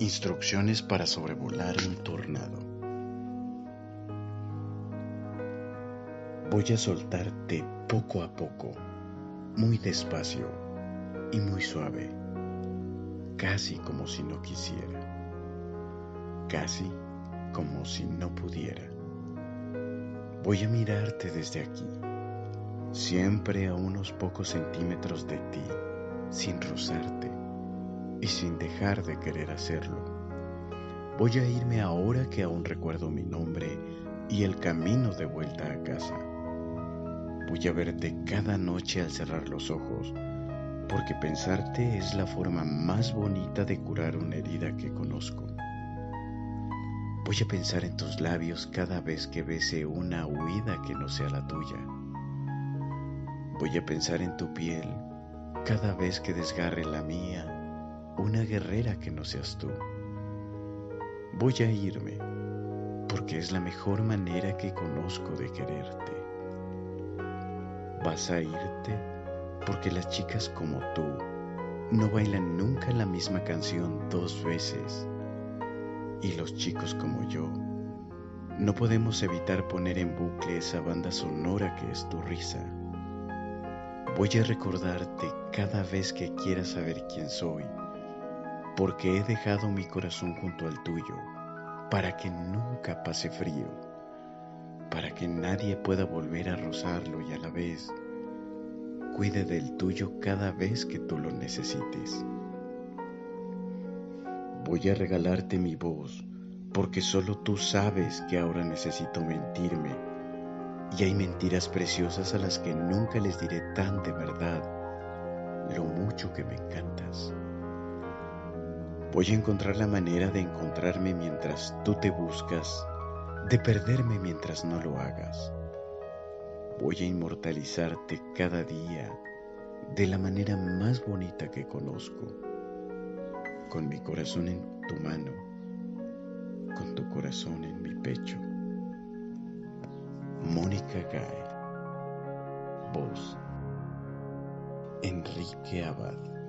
Instrucciones para sobrevolar un tornado. Voy a soltarte poco a poco, muy despacio y muy suave, casi como si no quisiera, casi como si no pudiera. Voy a mirarte desde aquí, siempre a unos pocos centímetros de ti, sin rozarte y sin dejar de querer hacerlo. Voy a irme ahora que aún recuerdo mi nombre y el camino de vuelta a casa. Voy a verte cada noche al cerrar los ojos, porque pensarte es la forma más bonita de curar una herida que conozco. Voy a pensar en tus labios cada vez que bese una huida que no sea la tuya. Voy a pensar en tu piel cada vez que desgarre la mía una guerrera que no seas tú. Voy a irme porque es la mejor manera que conozco de quererte. Vas a irte porque las chicas como tú no bailan nunca la misma canción dos veces. Y los chicos como yo no podemos evitar poner en bucle esa banda sonora que es tu risa. Voy a recordarte cada vez que quieras saber quién soy porque he dejado mi corazón junto al tuyo, para que nunca pase frío, para que nadie pueda volver a rozarlo y a la vez cuide del tuyo cada vez que tú lo necesites. Voy a regalarte mi voz, porque solo tú sabes que ahora necesito mentirme, y hay mentiras preciosas a las que nunca les diré tan de verdad lo mucho que me encantas. Voy a encontrar la manera de encontrarme mientras tú te buscas, de perderme mientras no lo hagas. Voy a inmortalizarte cada día de la manera más bonita que conozco, con mi corazón en tu mano, con tu corazón en mi pecho. Mónica Gay. Voz. Enrique Abad.